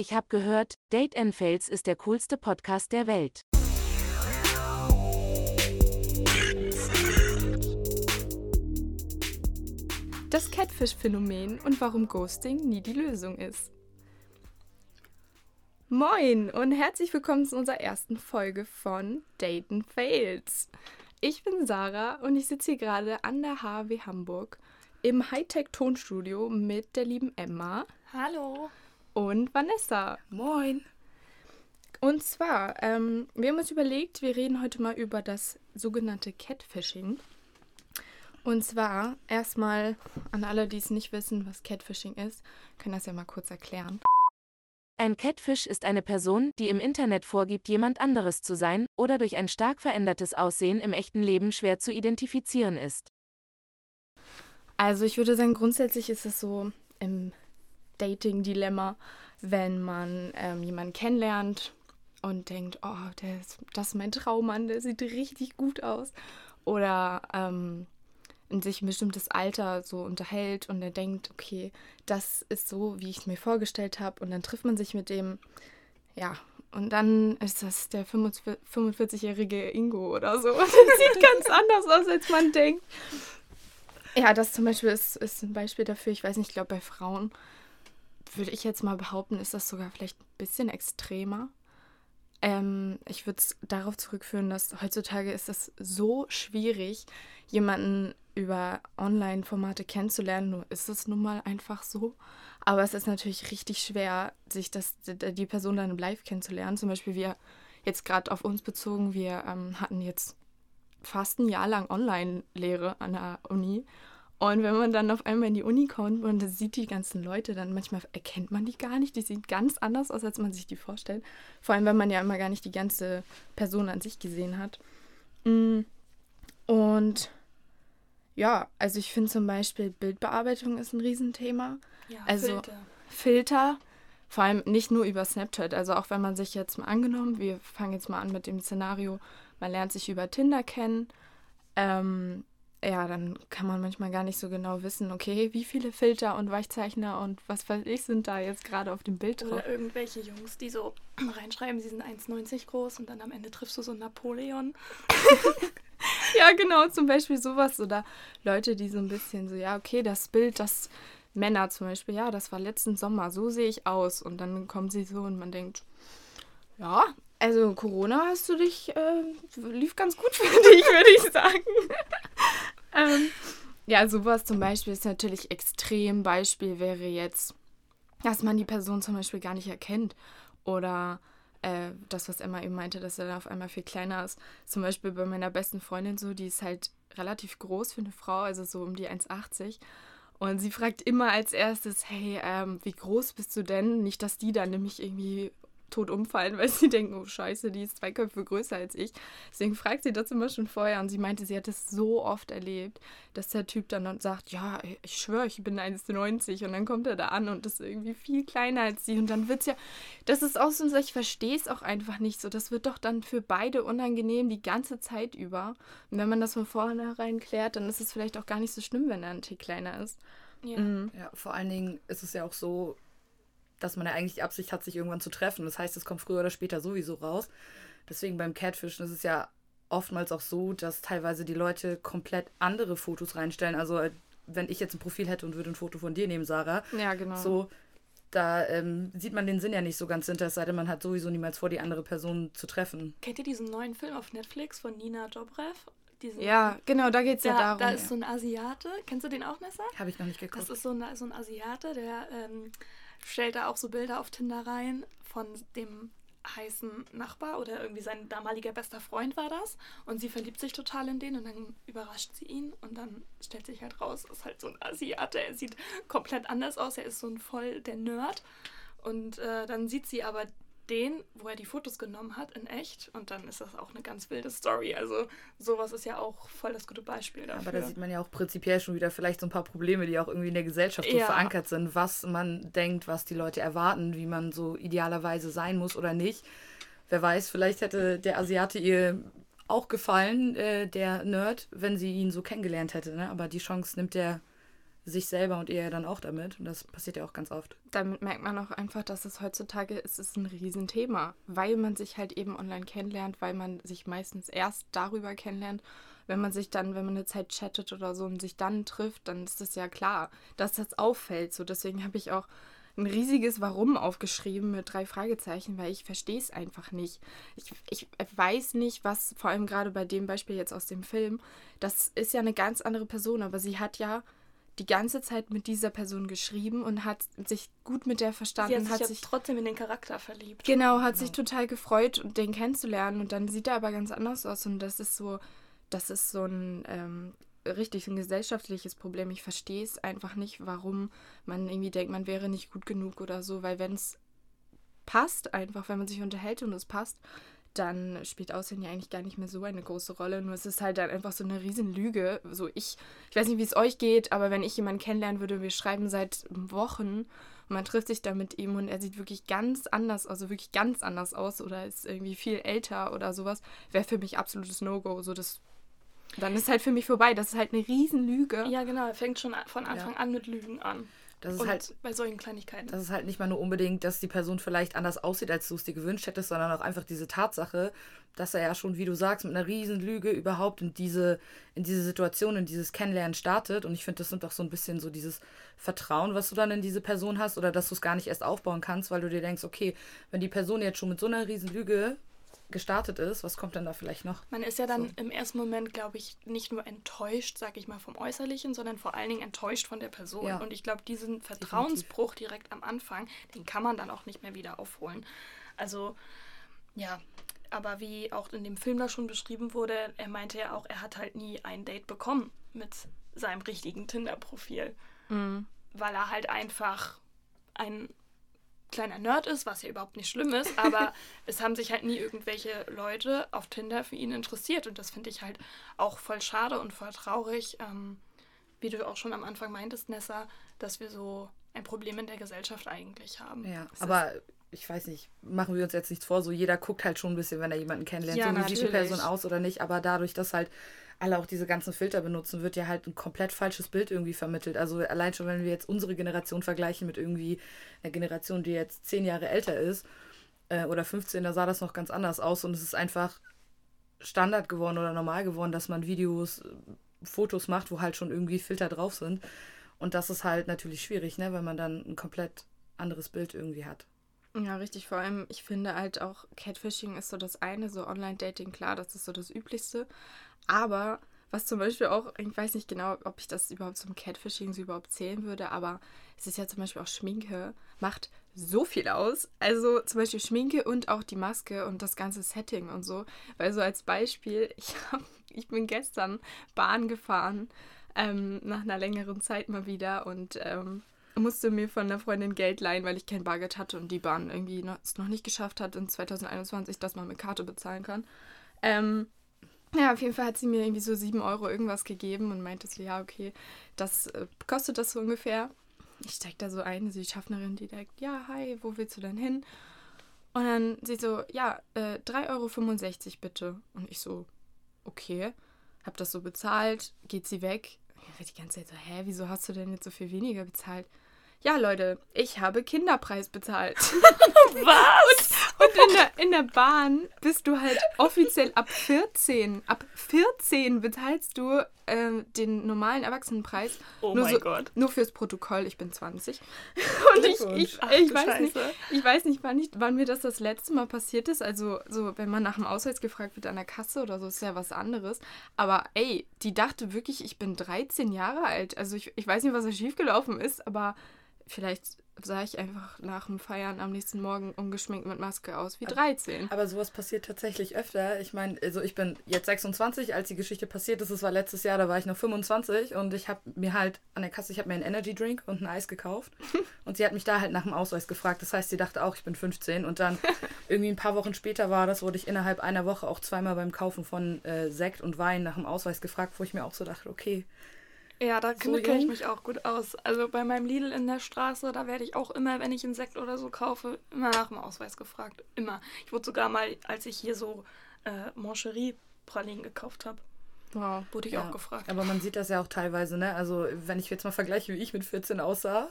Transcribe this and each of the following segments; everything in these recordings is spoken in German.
Ich hab gehört, Date and Fails ist der coolste Podcast der Welt. Das Catfish-Phänomen und warum Ghosting nie die Lösung ist. Moin und herzlich willkommen zu unserer ersten Folge von Date and Fails. Ich bin Sarah und ich sitze hier gerade an der HW Hamburg im Hightech-Tonstudio mit der lieben Emma. Hallo. Und Vanessa. Moin. Und zwar, ähm, wir haben uns überlegt, wir reden heute mal über das sogenannte Catfishing. Und zwar erstmal an alle, die es nicht wissen, was Catfishing ist, können das ja mal kurz erklären. Ein Catfish ist eine Person, die im Internet vorgibt, jemand anderes zu sein oder durch ein stark verändertes Aussehen im echten Leben schwer zu identifizieren ist. Also ich würde sagen, grundsätzlich ist es so im Dating-Dilemma, wenn man ähm, jemanden kennenlernt und denkt, oh, der ist, das ist mein Traummann, der sieht richtig gut aus. Oder ähm, in sich ein bestimmtes Alter so unterhält und er denkt, okay, das ist so, wie ich es mir vorgestellt habe. Und dann trifft man sich mit dem, ja, und dann ist das der 45-jährige Ingo oder so. Das sieht ganz anders aus, als man denkt. Ja, das zum Beispiel ist, ist ein Beispiel dafür. Ich weiß nicht, ich glaube, bei Frauen würde ich jetzt mal behaupten, ist das sogar vielleicht ein bisschen extremer. Ähm, ich würde es darauf zurückführen, dass heutzutage ist es so schwierig, jemanden über Online-Formate kennenzulernen. Nur ist es nun mal einfach so. Aber es ist natürlich richtig schwer, sich das, die Person dann live kennenzulernen. Zum Beispiel wir jetzt gerade auf uns bezogen, wir ähm, hatten jetzt fast ein Jahr lang Online-Lehre an der Uni. Und wenn man dann auf einmal in die Uni kommt und sieht die ganzen Leute, dann manchmal erkennt man die gar nicht. Die sehen ganz anders aus, als man sich die vorstellt. Vor allem, wenn man ja immer gar nicht die ganze Person an sich gesehen hat. Mm. Und ja, also ich finde zum Beispiel Bildbearbeitung ist ein Riesenthema. Ja, also Filter. Filter, vor allem nicht nur über Snapchat. Also auch wenn man sich jetzt mal angenommen, wir fangen jetzt mal an mit dem Szenario, man lernt sich über Tinder kennen. Ähm, ja, dann kann man manchmal gar nicht so genau wissen, okay, wie viele Filter und Weichzeichner und was weiß ich sind da jetzt gerade auf dem Bild drauf. Oder irgendwelche Jungs, die so reinschreiben, sie sind 1,90 groß und dann am Ende triffst du so einen Napoleon. ja, genau, zum Beispiel sowas. Oder Leute, die so ein bisschen so, ja, okay, das Bild, das Männer zum Beispiel, ja, das war letzten Sommer, so sehe ich aus. Und dann kommen sie so und man denkt, ja, also Corona hast du dich, äh, lief ganz gut für dich, würde ich sagen. Ähm, ja, sowas zum Beispiel ist natürlich extrem. Beispiel wäre jetzt, dass man die Person zum Beispiel gar nicht erkennt. Oder äh, das, was Emma eben meinte, dass er dann auf einmal viel kleiner ist. Zum Beispiel bei meiner besten Freundin so, die ist halt relativ groß für eine Frau, also so um die 1,80. Und sie fragt immer als erstes, hey, ähm, wie groß bist du denn? Nicht, dass die dann nämlich irgendwie tot umfallen, weil sie denken, oh scheiße, die ist zwei Köpfe größer als ich. Deswegen fragt sie das immer schon vorher und sie meinte, sie hat es so oft erlebt, dass der Typ dann sagt, ja, ich schwöre, ich bin 1,90 und dann kommt er da an und ist irgendwie viel kleiner als sie und dann wird es ja, das ist auch so, ich verstehe es auch einfach nicht so, das wird doch dann für beide unangenehm die ganze Zeit über. Und wenn man das von vornherein klärt, dann ist es vielleicht auch gar nicht so schlimm, wenn er ein Tick kleiner ist. Ja. Mhm. ja, vor allen Dingen ist es ja auch so, dass man ja eigentlich die Absicht hat, sich irgendwann zu treffen. Das heißt, es kommt früher oder später sowieso raus. Deswegen beim Catfischen ist es ja oftmals auch so, dass teilweise die Leute komplett andere Fotos reinstellen. Also äh, wenn ich jetzt ein Profil hätte und würde ein Foto von dir nehmen, Sarah. Ja, genau. So, da ähm, sieht man den Sinn ja nicht so ganz hinter, es sei denn, man hat sowieso niemals vor, die andere Person zu treffen. Kennt ihr diesen neuen Film auf Netflix von Nina Dobrev? Diesen, ja, genau, da geht es ja darum. Da ist so ein Asiate. Kennst du den auch, Nessa? Habe ich noch nicht geguckt. Das ist so ein, so ein Asiate, der ähm, stellt da auch so Bilder auf Tinder rein von dem heißen Nachbar oder irgendwie sein damaliger bester Freund war das. Und sie verliebt sich total in den und dann überrascht sie ihn und dann stellt sich halt raus, ist halt so ein Asiate, er sieht komplett anders aus, er ist so ein voll der Nerd. Und äh, dann sieht sie aber den, wo er die Fotos genommen hat, in echt. Und dann ist das auch eine ganz wilde Story. Also sowas ist ja auch voll das gute Beispiel dafür. Aber da sieht man ja auch prinzipiell schon wieder vielleicht so ein paar Probleme, die auch irgendwie in der Gesellschaft so ja. verankert sind, was man denkt, was die Leute erwarten, wie man so idealerweise sein muss oder nicht. Wer weiß, vielleicht hätte der Asiate ihr auch gefallen, äh, der Nerd, wenn sie ihn so kennengelernt hätte. Ne? Aber die Chance nimmt er sich selber und ihr dann auch damit. Und das passiert ja auch ganz oft. Damit merkt man auch einfach, dass es heutzutage ist, es ist ein Riesenthema, weil man sich halt eben online kennenlernt, weil man sich meistens erst darüber kennenlernt. Wenn man sich dann, wenn man eine Zeit chattet oder so und sich dann trifft, dann ist das ja klar, dass das auffällt. So deswegen habe ich auch ein riesiges Warum aufgeschrieben mit drei Fragezeichen, weil ich verstehe es einfach nicht. Ich, ich weiß nicht, was, vor allem gerade bei dem Beispiel jetzt aus dem Film, das ist ja eine ganz andere Person, aber sie hat ja die ganze Zeit mit dieser Person geschrieben und hat sich gut mit der verstanden. Sie hat sich, hat ja sich trotzdem in den Charakter verliebt. Genau, hat sich total gefreut, den kennenzulernen und dann sieht er aber ganz anders aus und das ist so, das ist so ein ähm, richtig ein gesellschaftliches Problem. Ich verstehe es einfach nicht, warum man irgendwie denkt, man wäre nicht gut genug oder so, weil wenn es passt, einfach, wenn man sich unterhält und es passt, dann spielt Aussehen ja eigentlich gar nicht mehr so eine große Rolle. Nur es ist halt dann einfach so eine Riesenlüge. So ich, ich weiß nicht, wie es euch geht, aber wenn ich jemanden kennenlernen würde, wir schreiben seit Wochen und man trifft sich da mit ihm und er sieht wirklich ganz anders, also wirklich ganz anders aus oder ist irgendwie viel älter oder sowas, wäre für mich absolutes No-Go. So das dann ist halt für mich vorbei. Das ist halt eine Riesenlüge. Ja, genau. Er fängt schon von Anfang ja. an mit Lügen an. Das ist Und halt bei solchen Kleinigkeiten. Das ist halt nicht mal nur unbedingt, dass die Person vielleicht anders aussieht, als du es dir gewünscht hättest, sondern auch einfach diese Tatsache, dass er ja schon, wie du sagst, mit einer riesen Lüge überhaupt in diese, in diese Situation, in dieses Kennenlernen startet. Und ich finde, das sind doch so ein bisschen so dieses Vertrauen, was du dann in diese Person hast, oder dass du es gar nicht erst aufbauen kannst, weil du dir denkst, okay, wenn die Person jetzt schon mit so einer riesen Lüge gestartet ist, was kommt dann da vielleicht noch? Man ist ja dann so. im ersten Moment, glaube ich, nicht nur enttäuscht, sag ich mal, vom Äußerlichen, sondern vor allen Dingen enttäuscht von der Person. Ja. Und ich glaube, diesen Vertrauensbruch Definitiv. direkt am Anfang, den kann man dann auch nicht mehr wieder aufholen. Also, ja, aber wie auch in dem Film da schon beschrieben wurde, er meinte ja auch, er hat halt nie ein Date bekommen mit seinem richtigen Tinder-Profil. Mhm. Weil er halt einfach ein kleiner Nerd ist, was ja überhaupt nicht schlimm ist, aber es haben sich halt nie irgendwelche Leute auf Tinder für ihn interessiert und das finde ich halt auch voll schade und voll traurig, ähm, wie du auch schon am Anfang meintest, Nessa, dass wir so ein Problem in der Gesellschaft eigentlich haben. Ja, das aber ich weiß nicht, machen wir uns jetzt nichts vor, so jeder guckt halt schon ein bisschen, wenn er jemanden kennenlernt, ja, so wie sieht die Person aus oder nicht, aber dadurch, dass halt alle auch diese ganzen Filter benutzen, wird ja halt ein komplett falsches Bild irgendwie vermittelt. Also allein schon, wenn wir jetzt unsere Generation vergleichen mit irgendwie einer Generation, die jetzt zehn Jahre älter ist äh, oder 15, da sah das noch ganz anders aus und es ist einfach Standard geworden oder normal geworden, dass man Videos, Fotos macht, wo halt schon irgendwie Filter drauf sind. Und das ist halt natürlich schwierig, ne, wenn man dann ein komplett anderes Bild irgendwie hat. Ja, richtig. Vor allem, ich finde halt auch, Catfishing ist so das eine, so Online-Dating, klar, das ist so das Üblichste. Aber was zum Beispiel auch, ich weiß nicht genau, ob ich das überhaupt zum Catfishing so überhaupt zählen würde, aber es ist ja zum Beispiel auch Schminke, macht so viel aus. Also zum Beispiel Schminke und auch die Maske und das ganze Setting und so. Weil so als Beispiel, ich, hab, ich bin gestern Bahn gefahren, ähm, nach einer längeren Zeit mal wieder und ähm, musste mir von einer Freundin Geld leihen, weil ich kein Bargeld hatte und die Bahn irgendwie noch, es noch nicht geschafft hat in 2021, dass man mit Karte bezahlen kann. Ähm, ja, auf jeden Fall hat sie mir irgendwie so 7 Euro irgendwas gegeben und meinte so, ja, okay, das äh, kostet das so ungefähr. Ich steig da so ein, sie die Schaffnerin, die direkt, ja, hi, wo willst du denn hin? Und dann sie so, ja, äh, 3,65 Euro bitte. Und ich so, okay, hab das so bezahlt, geht sie weg. Ich die ganze Zeit so, hä, wieso hast du denn jetzt so viel weniger bezahlt? Ja, Leute, ich habe Kinderpreis bezahlt. Was? Und, in, der, in der Bahn bist du halt offiziell ab 14. Ab 14 bezahlst du äh, den normalen Erwachsenenpreis. Oh nur mein so, Gott. Nur fürs Protokoll, ich bin 20. Und ich, ich, Ach, ich, weiß nicht, ich weiß nicht, wann, ich, wann mir das das letzte Mal passiert ist. Also, so, wenn man nach dem Ausweis gefragt wird an der Kasse oder so, ist ja was anderes. Aber ey, die dachte wirklich, ich bin 13 Jahre alt. Also, ich, ich weiß nicht, was da schiefgelaufen ist, aber vielleicht sah ich einfach nach dem Feiern am nächsten Morgen ungeschminkt mit Maske aus wie 13. Aber sowas passiert tatsächlich öfter. Ich meine, also ich bin jetzt 26, als die Geschichte passiert ist. Es war letztes Jahr, da war ich noch 25 und ich habe mir halt an der Kasse, ich habe mir einen Energy Drink und ein Eis gekauft und sie hat mich da halt nach dem Ausweis gefragt. Das heißt, sie dachte auch, ich bin 15 und dann irgendwie ein paar Wochen später war das, wurde ich innerhalb einer Woche auch zweimal beim Kaufen von äh, Sekt und Wein nach dem Ausweis gefragt, wo ich mir auch so dachte, okay, ja, da so kenne ich mich auch gut aus. Also bei meinem Lidl in der Straße, da werde ich auch immer, wenn ich einen Sekt oder so kaufe, immer nach dem Ausweis gefragt. Immer. Ich wurde sogar mal, als ich hier so äh, Moncherie-Pralinen gekauft habe, Wow. Wurde ich Ja. auch gefragt. Aber man sieht das ja auch teilweise, ne? Also, wenn ich jetzt mal vergleiche, wie ich mit 14 aussah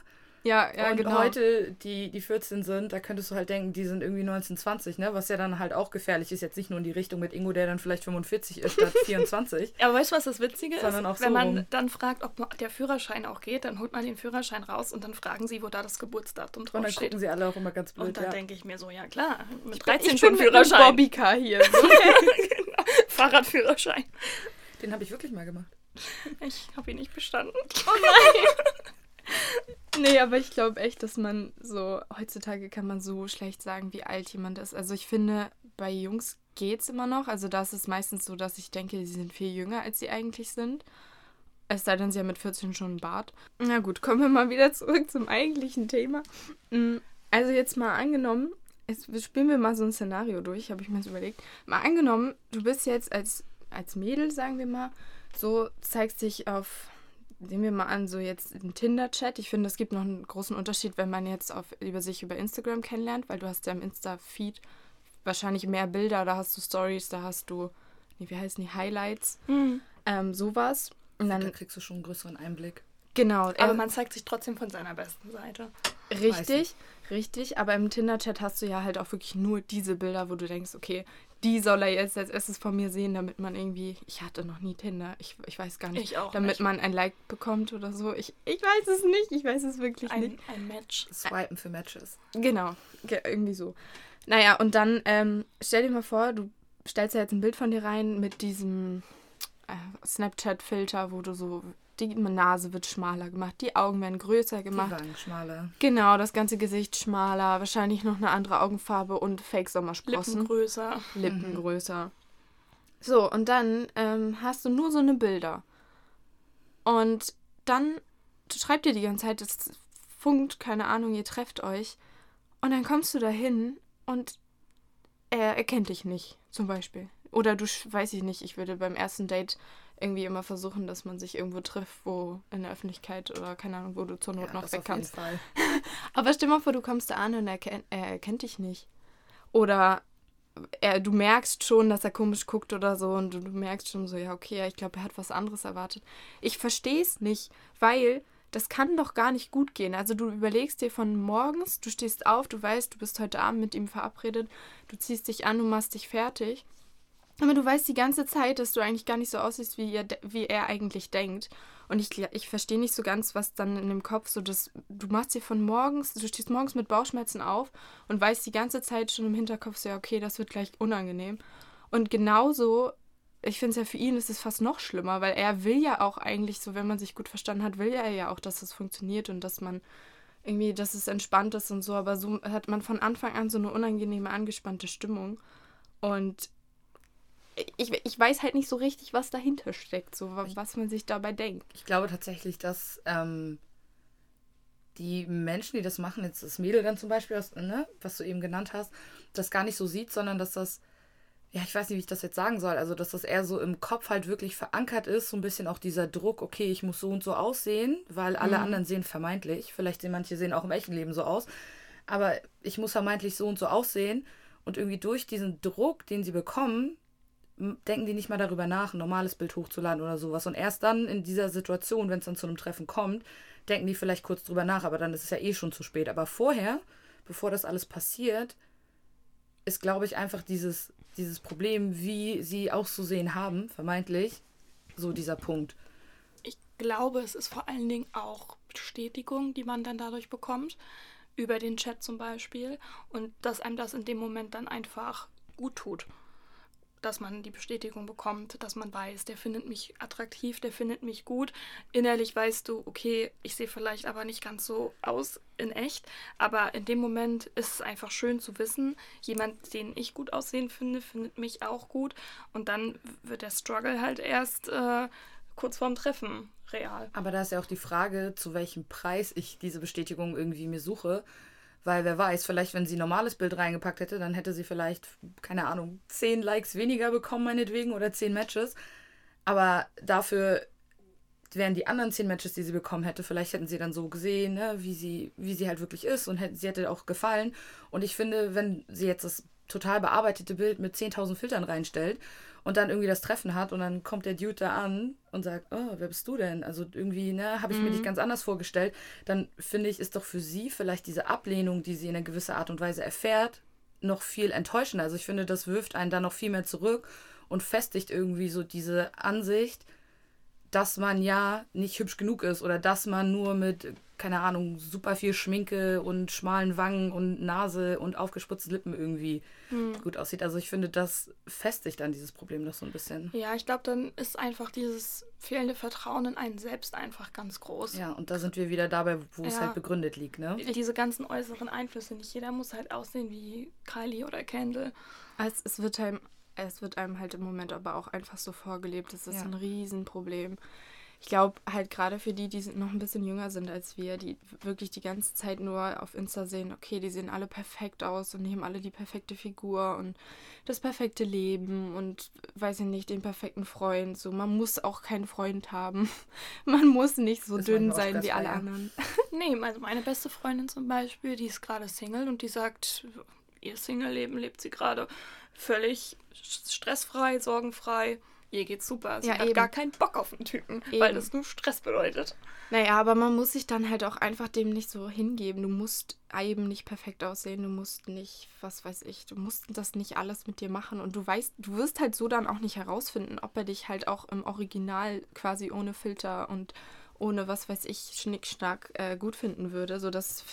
Ja, ja, und genau. heute die, die 14 sind, da könntest du halt denken, die sind irgendwie 1920, ne? Was ja dann halt auch gefährlich ist. Jetzt nicht nur in die Richtung mit Ingo, der dann vielleicht 45 ist statt 24. Aber weißt du, was das Witzige Sondern ist? auch Wenn so man rum. dann fragt, ob der Führerschein auch geht, dann holt man den Führerschein raus und dann fragen sie, wo da das Geburtsdatum Und dann steht. gucken sie alle auch immer ganz blöd. Und dann ja. denke ich mir so, ja klar, mit ich 13 bin schon einem Führerschein. Bobbycar hier. So. Fahrradführerschein. Den habe ich wirklich mal gemacht. Ich habe ihn nicht bestanden. nee, aber ich glaube echt, dass man so, heutzutage kann man so schlecht sagen, wie alt jemand ist. Also ich finde, bei Jungs geht's immer noch. Also da ist es meistens so, dass ich denke, sie sind viel jünger, als sie eigentlich sind. Es sei denn, sie haben mit 14 schon einen Bart. Na gut, kommen wir mal wieder zurück zum eigentlichen Thema. Mm, Also jetzt mal angenommen, jetzt spielen wir mal so ein Szenario durch, habe ich mir jetzt überlegt. Mal angenommen, du bist jetzt als, als Mädel, sagen wir mal, so zeigst dich auf, nehmen wir mal an, so jetzt im Tinder-Chat. Ich finde, es gibt noch einen großen Unterschied, wenn man jetzt auf, über sich über Instagram kennenlernt, weil du hast ja im Insta-Feed wahrscheinlich mehr Bilder, da hast du Stories, da hast du, nee, wie heißen die, Highlights, ähm, sowas. Und Da dann, kriegst du schon einen größeren Einblick. genau. Aber äh, man zeigt sich trotzdem von seiner besten Seite. Richtig, richtig. Aber im Tinder-Chat hast du ja halt auch wirklich nur diese Bilder, wo du denkst, okay, die soll er jetzt als erstes von mir sehen, damit man irgendwie. Ich hatte noch nie Tinder. Ich, ich weiß gar nicht. Ich auch Damit nicht. man ein Like bekommt oder so. Ich, ich weiß es nicht. Ich weiß es wirklich nicht. Ein, ein Match. Swipen für Matches. Genau, ge- irgendwie so. Naja, und dann ähm, stell dir mal vor, du stellst ja jetzt ein Bild von dir rein mit diesem äh, Snapchat-Filter, wo du so, die Nase wird schmaler gemacht, die Augen werden größer Die gemacht. Wangen schmaler. Genau, das ganze Gesicht schmaler, wahrscheinlich noch eine andere Augenfarbe und Fake-Sommersprossen. Lippen größer. Lippen größer. So, und dann ähm, hast du nur so eine Bilder. Und dann schreibt ihr die ganze Zeit, es funkt, keine Ahnung, ihr trefft euch. Und dann kommst du dahin und er erkennt dich nicht, zum Beispiel. Oder du, sch- weiß ich nicht, ich würde beim ersten Date irgendwie immer versuchen, dass man sich irgendwo trifft, wo in der Öffentlichkeit oder keine Ahnung, wo du zur Not Ja, noch weg kannst. Aber stell mal vor, du kommst da an und er, ken- er erkennt dich nicht. Oder er, du merkst schon, dass er komisch guckt oder so und du, du merkst schon so, ja, okay, ja, ich glaube, er hat was anderes erwartet. Ich verstehe es nicht, weil das kann doch gar nicht gut gehen. Also du überlegst dir von morgens, du stehst auf, du weißt, du bist heute Abend mit ihm verabredet, du ziehst dich an, du machst dich fertig. Aber du weißt die ganze Zeit, dass du eigentlich gar nicht so aussiehst, wie, ihr, wie er eigentlich denkt. Und ich, ich verstehe nicht so ganz, was dann in dem Kopf so das. Du machst dir von morgens, du stehst morgens mit Bauchschmerzen auf und weißt die ganze Zeit schon im Hinterkopf so, ja, okay, das wird gleich unangenehm. Und genauso, ich finde es ja für ihn ist es fast noch schlimmer, weil er will ja auch eigentlich so, wenn man sich gut verstanden hat, will er ja auch, dass es funktioniert und dass man irgendwie, dass es entspannt ist und so. Aber so hat man von Anfang an so eine unangenehme, angespannte Stimmung. Und ich, ich weiß halt nicht so richtig, was dahinter steckt, so wa- was man sich dabei denkt. Ich glaube tatsächlich, dass ähm, die Menschen, die das machen, jetzt das Mädel dann zum Beispiel, was, ne, was du eben genannt hast, das gar nicht so sieht, sondern dass das, ja, ich weiß nicht, wie ich das jetzt sagen soll, also dass das eher so im Kopf halt wirklich verankert ist, so ein bisschen auch dieser Druck, okay, ich muss so und so aussehen, weil alle anderen sehen vermeintlich, vielleicht sehen manche sehen auch im echten Leben so aus, aber ich muss vermeintlich so und so aussehen und irgendwie durch diesen Druck, den sie bekommen, denken die nicht mal darüber nach, ein normales Bild hochzuladen oder sowas. Und erst dann in dieser Situation, wenn es dann zu einem Treffen kommt, denken die vielleicht kurz drüber nach, aber dann ist es ja eh schon zu spät. Aber vorher, bevor das alles passiert, ist, glaube ich, einfach dieses, dieses Problem, wie sie auszusehen haben, vermeintlich, so dieser Punkt. Ich glaube, es ist vor allen Dingen auch Bestätigung, die man dann dadurch bekommt, über den Chat zum Beispiel, und dass einem das in dem Moment dann einfach gut tut. Dass man die Bestätigung bekommt, dass man weiß, der findet mich attraktiv, der findet mich gut. Innerlich weißt du, okay, ich sehe vielleicht aber nicht ganz so aus in echt, aber in dem Moment ist es einfach schön zu wissen, jemand, den ich gut aussehen finde, findet mich auch gut. Und dann wird der Struggle halt erst äh, kurz vorm Treffen real. Aber da ist ja auch die Frage, zu welchem Preis ich diese Bestätigung irgendwie mir suche. Weil wer weiß, vielleicht, wenn sie ein normales Bild reingepackt hätte, dann hätte sie vielleicht, keine Ahnung, 10 Likes weniger bekommen, meinetwegen, oder 10 Matches. Aber dafür wären die anderen 10 Matches, die sie bekommen hätte, vielleicht hätten sie dann so gesehen, ne, wie, sie, wie sie halt wirklich ist und hätte, sie hätte auch gefallen. Und ich finde, wenn sie jetzt das total bearbeitete Bild mit 10.000 Filtern reinstellt und dann irgendwie das Treffen hat und dann kommt der Dude da an und sagt, oh, wer bist du denn? Also irgendwie, ne, habe ich mhm. mir dich ganz anders vorgestellt. Dann finde ich, ist doch für sie vielleicht diese Ablehnung, die sie in einer gewissen Art und Weise erfährt, noch viel enttäuschender. Also ich finde, das wirft einen dann noch viel mehr zurück und festigt irgendwie so diese Ansicht, dass man ja nicht hübsch genug ist oder dass man nur mit, keine Ahnung, super viel Schminke und schmalen Wangen und Nase und aufgespritzte Lippen irgendwie hm. gut aussieht. Also ich finde, das festigt dann dieses Problem noch so ein bisschen. Ja, ich glaube, dann ist einfach dieses fehlende Vertrauen in einen selbst einfach ganz groß. Ja, und da sind wir wieder dabei, wo ja. es halt begründet liegt, ne? Diese ganzen äußeren Einflüsse. Nicht jeder muss halt aussehen wie Kylie oder Kendall. Also es wird halt es wird einem halt im Moment aber auch einfach so vorgelebt. Das ist ja. ein Riesenproblem. Ich glaube halt gerade für die, die noch ein bisschen jünger sind als wir, die wirklich die ganze Zeit nur auf Insta sehen, okay, die sehen alle perfekt aus und die haben alle die perfekte Figur und das perfekte Leben und weiß ich nicht, den perfekten Freund. So, man muss auch keinen Freund haben. Man muss nicht so das dünn sein wie alle anderen. nee, also meine beste Freundin zum Beispiel, die ist gerade Single und die sagt, ihr Single-Leben lebt sie gerade völlig stressfrei, sorgenfrei. Ihr geht's super. Sie ja, hat eben. gar keinen Bock auf einen Typen, eben. weil das nur Stress bedeutet. Naja, aber man muss sich dann halt auch einfach dem nicht so hingeben. Du musst eben nicht perfekt aussehen, du musst nicht, was weiß ich, du musst das nicht alles mit dir machen und du weißt, du wirst halt so dann auch nicht herausfinden, ob er dich halt auch im Original quasi ohne Filter und ohne was weiß ich, Schnickschnack äh, gut finden würde. So, das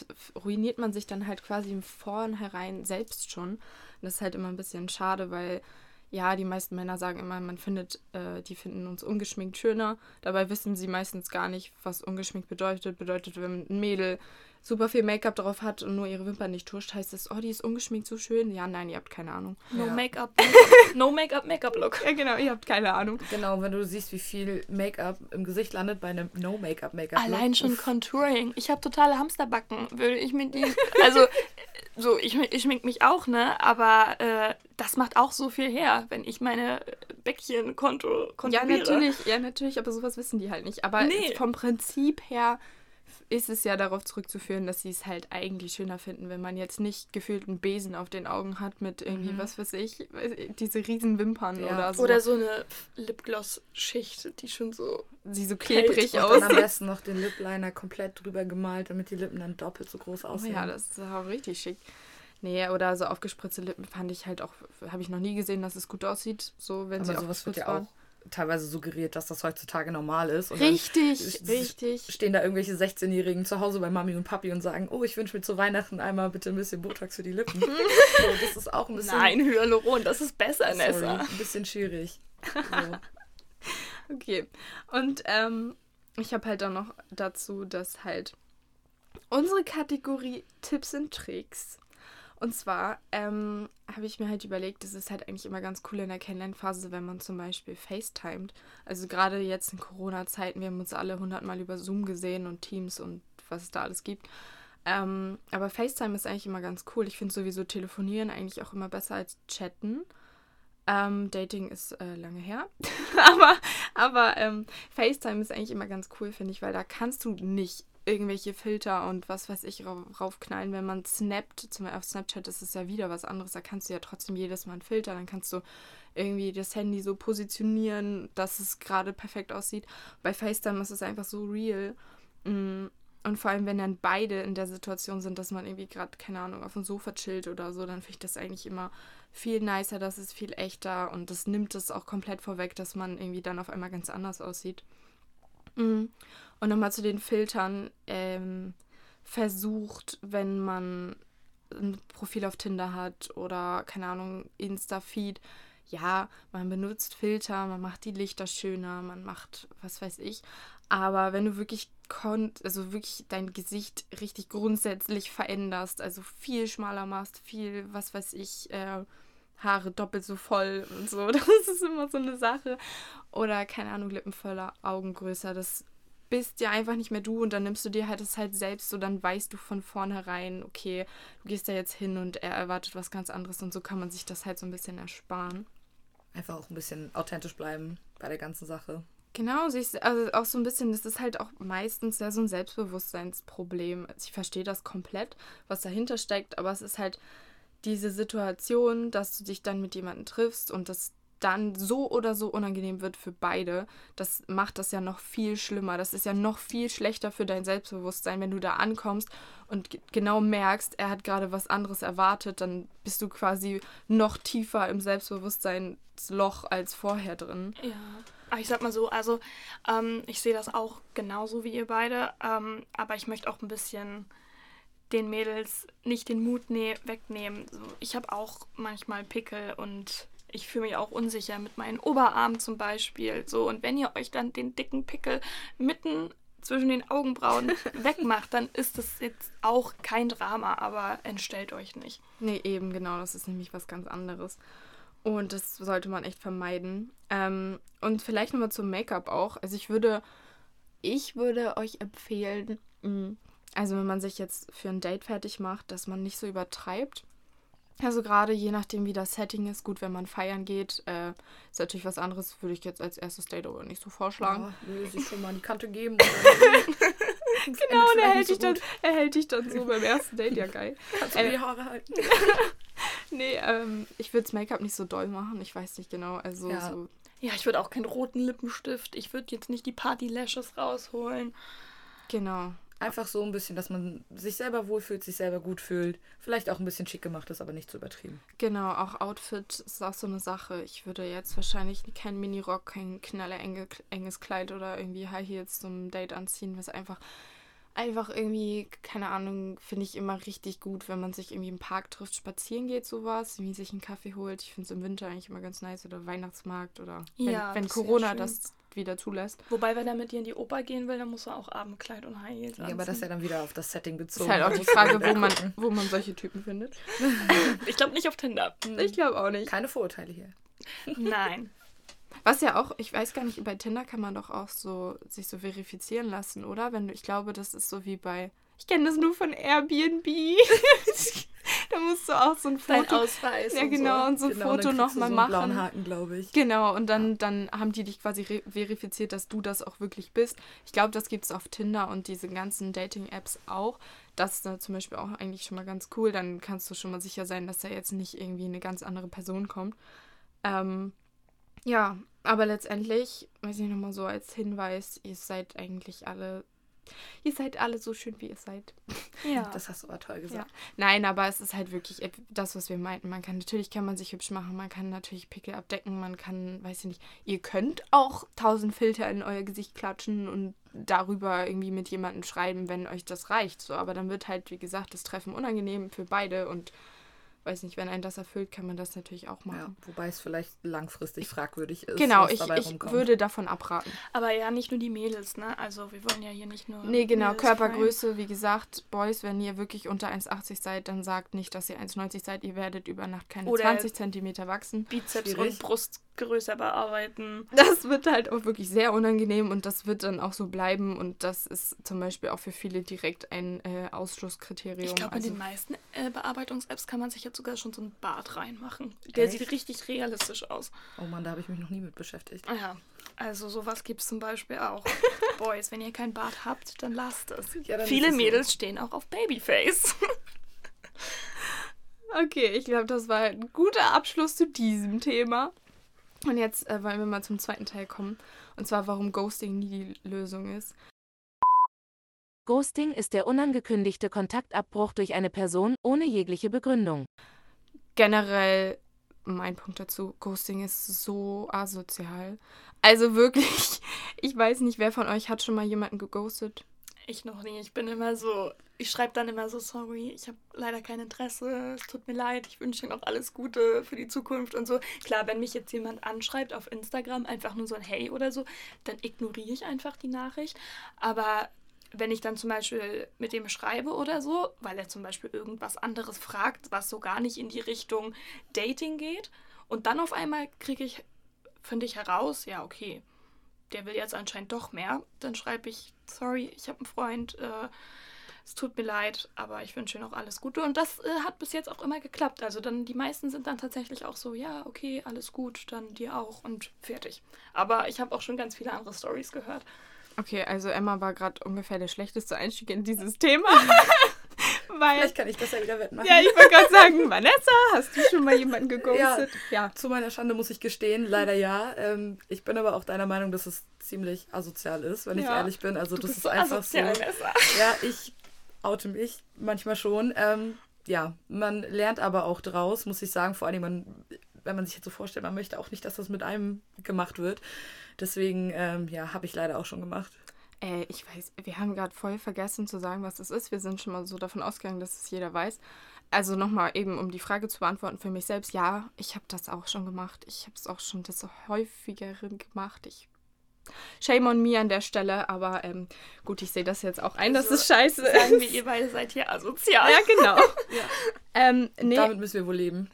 ruiniert man sich dann halt quasi im Vornherein selbst schon. das ist halt immer ein bisschen schade, weil ja, die meisten Männer sagen immer, man findet, äh, die finden uns ungeschminkt schöner. Dabei wissen sie meistens gar nicht, was ungeschminkt bedeutet. Bedeutet, wenn ein Mädel super viel Make-up drauf hat und nur ihre Wimpern nicht tuscht, heißt es, oh, die ist ungeschminkt so schön. Ja, nein, ihr habt keine Ahnung. No ja. Make-up. no Make-up, Make-up-Look. Ja, genau, ihr habt keine Ahnung. Genau, wenn du siehst, wie viel Make-up im Gesicht landet bei einem No Make-up, Make-up. Allein schon Uff. Contouring. Ich habe totale Hamsterbacken. Würde ich mit die. Also, so, ich, ich schmink mich auch, ne? Aber äh, das macht auch so viel her, wenn ich meine Bäckchen konto Ja, natürlich, ja, natürlich, aber sowas wissen die halt nicht. Aber nee. vom Prinzip her ist es ja darauf zurückzuführen, dass sie es halt eigentlich schöner finden, wenn man jetzt nicht gefühlt einen Besen auf den Augen hat mit irgendwie, mhm. was weiß ich, diese riesen Wimpern ja. oder so. Oder so eine Lipgloss-Schicht, die schon so. Sie so klebrig aus. Und am besten noch den Lipliner komplett drüber gemalt, damit die Lippen dann doppelt so groß aussehen. Oh ja, das ist auch richtig schick. Nee, oder so aufgespritzte Lippen fand ich halt auch, habe ich noch nie gesehen, dass es gut aussieht. So, wenn Aber sie sowas wird ja auch teilweise suggeriert, dass das heutzutage normal ist. Und richtig, richtig. Stehen da irgendwelche 16-Jährigen zu Hause bei Mami und Papi und sagen, oh, ich wünsche mir zu Weihnachten einmal bitte ein bisschen Botox für die Lippen. so, das ist auch ein bisschen... Nein, Hyaluron, das ist besser, Nessa. Sorry, ein bisschen schwierig. So. okay, und ähm, ich habe halt auch noch dazu, dass halt unsere Kategorie Tipps und Tricks und zwar ähm, habe ich mir halt überlegt, es ist halt eigentlich immer ganz cool in der Kennenlernphase, wenn man zum Beispiel FaceTimet. Also gerade jetzt in Corona-Zeiten, wir haben uns alle hundertmal über Zoom gesehen und Teams und was es da alles gibt. Ähm, aber FaceTime ist eigentlich immer ganz cool. Ich finde sowieso Telefonieren eigentlich auch immer besser als Chatten. Ähm, Dating ist äh, lange her. aber aber ähm, FaceTime ist eigentlich immer ganz cool, finde ich, weil da kannst du nicht irgendwelche Filter und was weiß ich raufknallen. Wenn man snappt, zum Beispiel auf Snapchat ist es ja wieder was anderes, da kannst du ja trotzdem jedes Mal einen Filter, dann kannst du irgendwie das Handy so positionieren, dass es gerade perfekt aussieht. Bei FaceTime ist es einfach so real. Mm, und vor allem, wenn dann beide in der Situation sind, dass man irgendwie gerade, keine Ahnung, auf dem Sofa chillt oder so, dann finde ich das eigentlich immer viel nicer, das ist viel echter und das nimmt es auch komplett vorweg, dass man irgendwie dann auf einmal ganz anders aussieht. Mhm. Und nochmal zu den Filtern. Ähm, versucht, wenn man ein Profil auf Tinder hat oder, keine Ahnung, Insta-Feed, ja, man benutzt Filter, man macht die Lichter schöner, man macht was weiß ich. Aber wenn du wirklich konnt, also wirklich dein Gesicht richtig grundsätzlich veränderst, also viel schmaler machst, viel, was weiß ich, äh, Haare doppelt so voll und so, das ist immer so eine Sache. Oder, keine Ahnung, Lippen voller, Augen größer, das bist ja einfach nicht mehr du und dann nimmst du dir halt das halt selbst so, dann weißt du von vornherein, okay, du gehst da jetzt hin und er erwartet was ganz anderes und so kann man sich das halt so ein bisschen ersparen. Einfach auch ein bisschen authentisch bleiben bei der ganzen Sache. Genau, also auch so ein bisschen, das ist halt auch meistens ja so ein Selbstbewusstseinsproblem. Also ich verstehe das komplett, was dahinter steckt, aber es ist halt diese Situation, dass du dich dann mit jemandem triffst und das dann so oder so unangenehm wird für beide, das macht das ja noch viel schlimmer. Das ist ja noch viel schlechter für dein Selbstbewusstsein, wenn du da ankommst und genau merkst, er hat gerade was anderes erwartet, dann bist du quasi noch tiefer im Selbstbewusstseinsloch als vorher drin. Ja. Aber ich sag mal so, also ähm, ich sehe das auch genauso wie ihr beide, ähm, aber ich möchte auch ein bisschen den Mädels nicht den Mut ne wegnehmen. So, ich habe auch manchmal Pickel und ich fühle mich auch unsicher mit meinen Oberarmen zum Beispiel. So, und wenn ihr euch dann den dicken Pickel mitten zwischen den Augenbrauen wegmacht, dann ist das jetzt auch kein Drama, aber entstellt euch nicht. Nee, eben, genau, das ist nämlich was ganz anderes. Und das sollte man echt vermeiden. Ähm, und vielleicht nochmal zum Make-up auch. Also ich würde, ich würde euch empfehlen, mh, also wenn man sich jetzt für ein Date fertig macht, dass man nicht so übertreibt. Also gerade je nachdem, wie das Setting ist, gut, wenn man feiern geht, äh, ist natürlich was anderes, würde ich jetzt als erstes Date aber nicht so vorschlagen. Ja, will sich schon mal an die Kante geben. genau, und er hält, dich dann, er hält dich dann so beim ersten Date, ja geil. Kannst du äh, die Haare halten? nee, ähm, ich würde das Make-up nicht so doll machen, ich weiß nicht genau, also ja. so... Ja, ich würde auch keinen roten Lippenstift, ich würde jetzt nicht die Party-Lashes rausholen. Genau. Einfach so ein bisschen, dass man sich selber wohlfühlt, sich selber gut fühlt. Vielleicht auch ein bisschen schick gemacht ist, aber nicht zu übertrieben. Genau, auch Outfit ist auch so eine Sache. Ich würde jetzt wahrscheinlich keinen Minirock, kein knaller enge, enges Kleid oder irgendwie High Heels zum Date anziehen, was einfach einfach irgendwie, keine Ahnung, finde ich immer richtig gut, wenn man sich irgendwie im Park trifft, spazieren geht, sowas, irgendwie sich einen Kaffee holt. Ich finde es im Winter eigentlich immer ganz nice oder Weihnachtsmarkt oder wenn, Ja, wenn Corona das wieder zulässt. Wobei, wenn er mit dir in die Oper gehen will, dann muss er auch Abendkleid und High Heels Ja, aber das ist ja dann wieder auf das Setting bezogen. Ist halt auch die Frage, wo man, wo man solche Typen findet. Ich glaube nicht auf Tinder. Ich glaube auch nicht. Keine Vorurteile hier. Nein. Was ja auch, ich weiß gar nicht, bei Tinder kann man doch auch so sich so verifizieren lassen, oder? Wenn du, ich glaube, das ist so wie bei. Ich kenne das nur von Airbnb. da musst du auch so ein Dein Foto. Ausweis. Ja, und genau, und so ein Genau, und Foto dann kriegst du nochmal so einen blauen machen. Haken, glaube ich. Genau, und dann, dann haben die dich quasi verifiziert, dass du das auch wirklich bist. Ich glaube, das gibt es auf Tinder und diese ganzen Dating-Apps auch. Das ist da zum Beispiel auch eigentlich schon mal ganz cool. Dann kannst du schon mal sicher sein, dass da jetzt nicht irgendwie eine ganz andere Person kommt. Ähm, ja, aber letztendlich, weiß ich nochmal so als Hinweis, ihr seid eigentlich alle, ihr seid alle so schön, wie ihr seid. Ja. Das hast du aber toll gesagt. Nein, aber es ist halt wirklich et- das, was wir meinten. Man kann natürlich kann man sich hübsch machen, man kann natürlich Pickel abdecken, man kann, weiß ich nicht, ihr könnt auch tausend Filter in euer Gesicht klatschen und darüber irgendwie mit jemandem schreiben, wenn euch das reicht. So, aber dann wird halt, wie gesagt, das Treffen unangenehm für beide und weiß nicht, wenn einen das erfüllt, kann man das natürlich auch Ja, machen. wobei es vielleicht langfristig fragwürdig ist. Genau, was ich, dabei ich rumkommt. würde davon abraten. Aber ja, nicht nur die Mädels, ne? Also wir wollen ja hier nicht nur. Nee, genau, Mädels Körpergröße, wie gesagt, Boys, wenn ihr wirklich unter 1,80 seid, dann sagt nicht, dass ihr 1,90 seid, ihr werdet über Nacht keine Oder- 20 Zentimeter wachsen. Bizeps Schwierig. und Brust größer bearbeiten. Das wird halt auch wirklich sehr unangenehm und das wird dann auch so bleiben und das ist zum Beispiel auch für viele direkt ein äh, Ausschlusskriterium. Ich glaube, also, in den meisten äh, Bearbeitungs-Apps kann man sich jetzt sogar schon so einen Bart reinmachen. Der Echt? sieht richtig realistisch aus. Oh Mann, da habe ich mich noch nie mit beschäftigt. Ja, also sowas gibt es zum Beispiel auch. Boys, wenn ihr kein Bart habt, dann lasst es. Ja, dann Viele es so. Mädels stehen auch auf Babyface. okay, ich glaube, das war ein guter Abschluss zu diesem Thema. Und jetzt äh, wollen wir mal zum zweiten Teil kommen. Und zwar, warum Ghosting nie die Lösung ist. Ghosting ist der unangekündigte Kontaktabbruch durch eine Person ohne jegliche Begründung. generell mein Punkt dazu, Ghosting ist so asozial. Also wirklich, ich weiß nicht, wer von euch hat schon mal jemanden geghostet. Ich noch nie. Ich bin immer so, ich schreibe dann immer so, sorry, ich habe leider kein Interesse, es tut mir leid, ich wünsche dir noch alles Gute für die Zukunft und so. Klar, wenn mich jetzt jemand anschreibt auf Instagram, einfach nur so ein Hey oder so, dann ignoriere ich einfach die Nachricht. Aber wenn ich dann zum Beispiel mit dem schreibe oder so, weil er zum Beispiel irgendwas anderes fragt, was so gar nicht in die Richtung Dating geht, und dann auf einmal kriege ich, finde ich heraus, ja, okay, der will jetzt anscheinend doch mehr, dann schreibe ich, sorry, ich habe einen Freund, äh, es tut mir leid, aber ich wünsche dir noch alles Gute. Und das äh, hat bis jetzt auch immer geklappt. Also dann, die meisten sind dann tatsächlich auch so, ja, okay, alles gut, dann dir auch und fertig. Aber ich habe auch schon ganz viele andere Stories gehört. Okay, also Emma war gerade ungefähr der schlechteste Einstieg in dieses Thema. Weil, Vielleicht kann ich das ja wieder wettmachen. ja, ich wollte gerade sagen, Vanessa, hast du schon mal jemanden geghostet? Ja. Zu meiner Schande muss ich gestehen, leider ja. Ähm, ich bin aber auch deiner Meinung, dass es ziemlich asozial ist, wenn ich Ja. ehrlich bin. Also Du das ist so einfach asozial, so. Vanessa. Ja, ich oute mich manchmal schon. Ähm, ja, man lernt aber auch draus, muss ich sagen. Vor allem, man, wenn man sich jetzt so vorstellt, man möchte auch nicht, dass das mit einem gemacht wird. Deswegen, ähm, ja, habe ich leider auch schon gemacht. Äh, ich weiß, wir haben gerade voll vergessen zu sagen, was das ist. Wir sind schon mal so davon ausgegangen, dass es jeder weiß. Also nochmal eben, um die Frage zu beantworten für mich selbst. Ja, ich habe das auch schon gemacht. Ich habe es auch schon des häufigeren gemacht. Ich Shame on me an der Stelle, aber ähm, gut, ich sehe das jetzt auch ein, dass Also, es scheiße Sagen ist. wir, ihr beide seid hier asozial. Ja, genau. ähm, nee, Damit müssen wir wohl leben.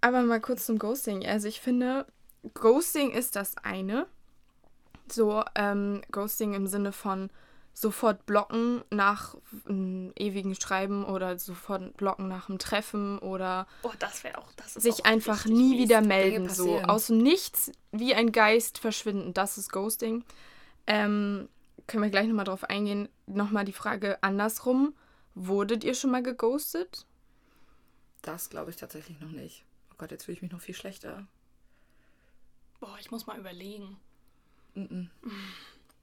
aber mal kurz zum Ghosting. Also ich finde, Ghosting ist das eine. So, ähm, Ghosting im Sinne von sofort blocken nach einem ewigen Schreiben oder sofort blocken nach einem Treffen oder Oh, auch, das ist sich auch einfach nie wieder melden. So aus dem Nichts wie ein Geist verschwinden. Das ist Ghosting. Ähm, können wir gleich nochmal drauf eingehen. Nochmal die Frage andersrum. Wurdet ihr schon mal geghostet? Das glaube ich tatsächlich noch nicht. Oh Gott, jetzt fühle ich mich noch viel schlechter. Boah, ich muss mal überlegen.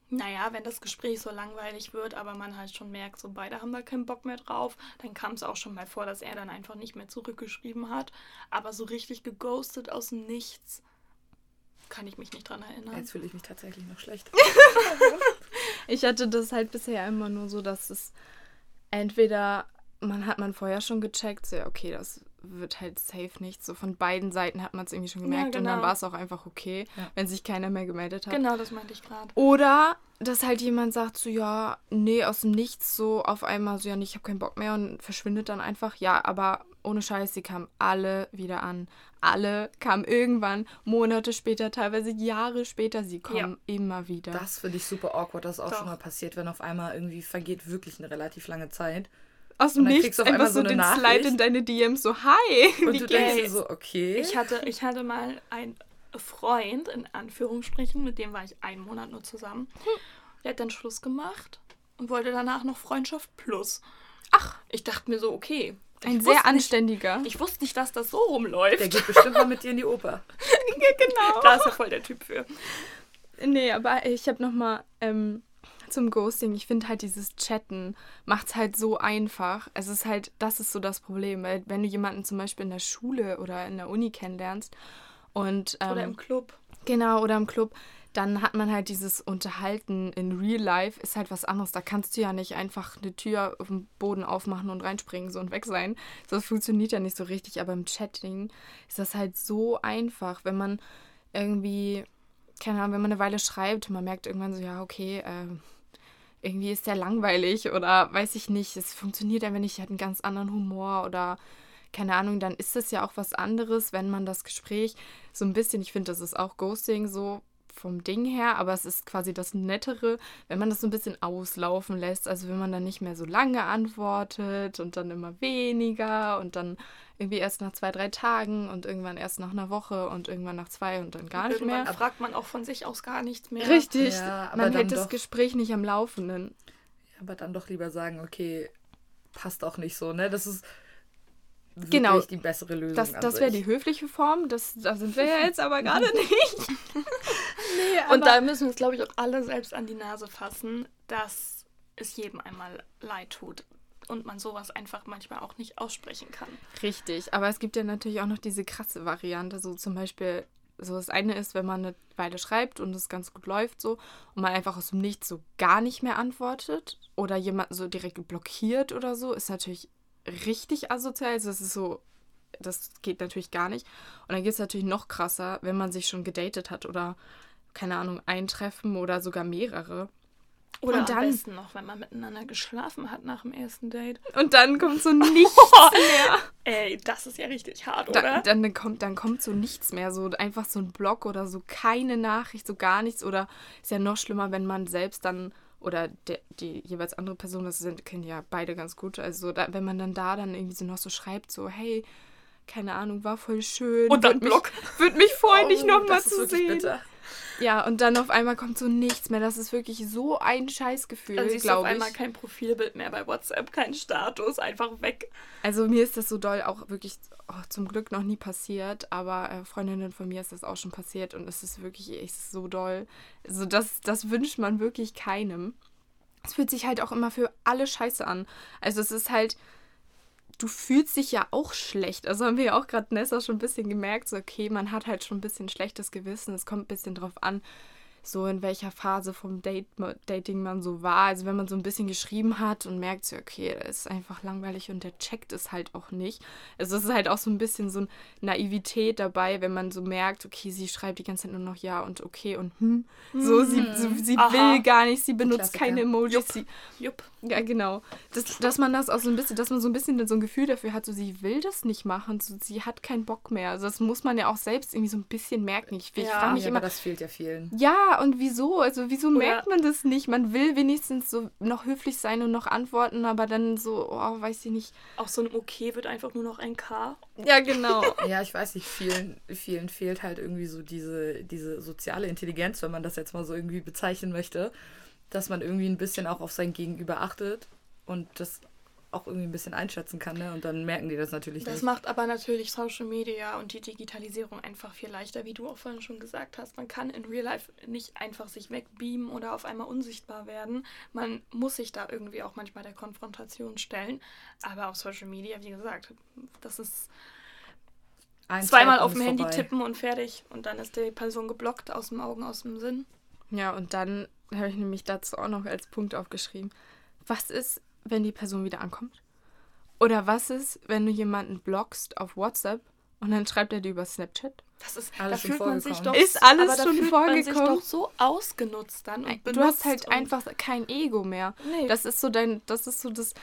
Naja, wenn das Gespräch so langweilig wird, aber man halt schon merkt, so beide haben da keinen Bock mehr drauf, dann kam es auch schon mal vor, dass er dann einfach nicht mehr zurückgeschrieben hat. Aber so richtig geghostet aus dem Nichts kann ich mich nicht dran erinnern. Jetzt fühle ich mich tatsächlich noch schlecht. Ich hatte das halt bisher immer nur so, dass es entweder man hat man vorher schon gecheckt, so ja, okay, das wird halt safe nicht. So von beiden Seiten hat man es irgendwie schon Ja, gemerkt und dann genau. war es auch einfach okay, Ja. wenn sich keiner mehr gemeldet hat. Genau, das meinte ich gerade. Oder dass halt jemand sagt so, ja, nee, aus dem Nichts so auf einmal so, ja, nee, ich habe keinen Bock mehr und verschwindet dann einfach. Ja, aber ohne Scheiß, sie kamen alle wieder an. Alle kamen irgendwann, Monate später, teilweise Jahre später, sie kommen immer wieder. Das finde ich super awkward. Das ist auch Doch. schon mal passiert, wenn auf einmal irgendwie vergeht wirklich eine relativ lange Zeit. Aus dem Nichts kriegst du auf einfach so so den eine Slide in deine DMs so, hi, Und wie du denkst dir geht's? so, okay. Ich hatte, ich hatte mal einen Freund, in Anführungsstrichen, mit dem war ich einen Monat nur zusammen. Der hat dann Schluss gemacht und wollte danach noch Freundschaft plus. Ach, Ich dachte mir so, okay. Ein sehr nicht- anständiger. Ich wusste nicht, dass das so rumläuft. Der geht bestimmt mal mit dir in die Oper. genau. Da ist er voll der Typ für. Nee, aber ich habe noch mal ähm, zum Ghosting. Ich finde halt dieses Chatten macht es halt so einfach. Es ist halt, das ist so das Problem, weil wenn du jemanden zum Beispiel in der Schule oder in der Uni kennenlernst und ähm, Oder im Club. Genau, oder im Club. Dann hat man halt dieses Unterhalten in Real Life, ist halt was anderes. Da kannst du ja nicht einfach eine Tür auf dem Boden aufmachen und reinspringen so und weg sein. Das funktioniert ja nicht so richtig. Aber im Chatting ist das halt so einfach, wenn man irgendwie, keine Ahnung, wenn man eine Weile schreibt man merkt irgendwann so, ja, okay, ähm, irgendwie ist der langweilig oder weiß ich nicht, es funktioniert einfach nicht, hat einen ganz anderen Humor oder keine Ahnung, dann ist das ja auch was anderes, wenn man das Gespräch so ein bisschen, ich finde, das ist auch Ghosting so vom Ding her, aber es ist quasi das Nettere, wenn man das so ein bisschen auslaufen lässt, also wenn man dann nicht mehr so lange antwortet und dann immer weniger und dann irgendwie erst nach zwei, drei Tagen und irgendwann erst nach einer Woche und irgendwann nach zwei und dann gar nicht Irgendwann mehr. fragt man auch von sich aus gar nichts mehr. Richtig, Ja, aber man hält das Gespräch nicht am Laufenden. Aber dann doch lieber sagen, okay, passt auch nicht so, ne? Das ist wirklich Genau. die bessere Lösung. Das, das wäre die höfliche Form, das, da sind wir ja jetzt aber gerade nicht. Nee, Und da müssen wir uns, glaube ich, auch alle selbst an die Nase fassen, dass es jedem einmal leid tut und man sowas einfach manchmal auch nicht aussprechen kann. Richtig, aber es gibt ja natürlich auch noch diese krasse Variante, so zum Beispiel, so das eine ist, wenn man eine Weile schreibt und es ganz gut läuft so und man einfach aus dem Nichts so gar nicht mehr antwortet oder jemanden so direkt blockiert oder so, ist natürlich richtig asozial, also das ist so, das geht natürlich gar nicht. Und dann geht es natürlich noch krasser, wenn man sich schon gedatet hat oder, keine Ahnung, ein Treffen oder sogar mehrere. Oder Und am dann- besten noch, wenn man miteinander geschlafen hat nach dem ersten Date. Und dann kommt so nichts mehr. Ey, das ist ja richtig hart, oder? dann, kommt, dann kommt so nichts mehr, so einfach so ein Blog oder so keine Nachricht, so gar nichts. Oder ist ja noch schlimmer, wenn man selbst dann oder der, die jeweils andere Person, das sind, kennen ja beide ganz gut. Also da, wenn man dann da dann irgendwie so noch so schreibt, so, hey, keine Ahnung, war voll schön. Und dann Block. Würde mich freuen, dich Oh, nochmal das ist zu sehen. bitter. Ja, und dann auf einmal kommt so nichts mehr. Das ist wirklich so ein Scheißgefühl, Dann siehst du auf glaube ich. einmal kein Profilbild mehr bei WhatsApp, kein Status, einfach weg. Also mir ist das so doll auch wirklich oh, zum Glück noch nie passiert, aber äh, Freundinnen von mir ist das auch schon passiert und es ist wirklich echt so doll. Also das, das wünscht man wirklich keinem. Es fühlt sich halt auch immer für alle scheiße an. Also es ist halt, du fühlst dich ja auch schlecht. Also haben wir ja auch gerade Nessa schon ein bisschen gemerkt, so okay, man hat halt schon ein bisschen schlechtes Gewissen. Es kommt ein bisschen drauf an, so in welcher Phase vom Date, Dating man so war. Also wenn man so ein bisschen geschrieben hat und merkt so, okay, das ist einfach langweilig und der checkt es halt auch nicht. Also es ist halt auch so ein bisschen so eine Naivität dabei, wenn man so merkt, okay, sie schreibt die ganze Zeit nur noch ja und okay und hm. So, sie, so, sie Aha. will gar nicht, sie benutzt Klassiker. keine Emojis. Sie, Jupp. ja, genau. Das, dass man das auch so ein bisschen, dass man so ein bisschen so ein Gefühl dafür hat, so sie will das nicht machen, so sie hat keinen Bock mehr. Also das muss man ja auch selbst irgendwie so ein bisschen merken. Ich, ich Ja. frage mich ja, immer, aber das fehlt ja vielen. ja, und wieso? Also wieso Oder- merkt man das nicht? Man will wenigstens so noch höflich sein und noch antworten, aber dann so, oh, weiß ich nicht. Auch so ein Okay wird einfach nur noch ein K. Ja, genau. Ja, ich weiß nicht, vielen, vielen fehlt halt irgendwie so diese, diese soziale Intelligenz, wenn man das jetzt mal so irgendwie bezeichnen möchte, dass man irgendwie ein bisschen auch auf sein Gegenüber achtet und das auch irgendwie ein bisschen einschätzen kann, ne? Und dann merken die das natürlich Das nicht. macht aber natürlich Social Media und die Digitalisierung einfach viel leichter, wie du auch vorhin schon gesagt hast. Man kann in Real Life nicht einfach sich wegbeamen oder auf einmal unsichtbar werden. Man muss sich da irgendwie auch manchmal der Konfrontation stellen. Aber auf Social Media, wie gesagt, das ist Ein zweimal auf dem Handy vorbei. tippen und fertig. Und dann ist die Person geblockt, aus dem Augen, aus dem Sinn. Ja, und dann habe ich nämlich dazu auch noch als Punkt aufgeschrieben. Was ist, wenn die Person wieder ankommt? Oder was ist, wenn du jemanden blockst auf WhatsApp und dann schreibt er dir über Snapchat? Das ist, Alles da schon fühlt man sich doch, vorgekommen. Ist alles aber da schon fühlt man sich vorgekommen? doch so ausgenutzt dann und Du hast benutzt halt und- einfach kein Ego mehr. Nee. Das ist so dein, das ist so das,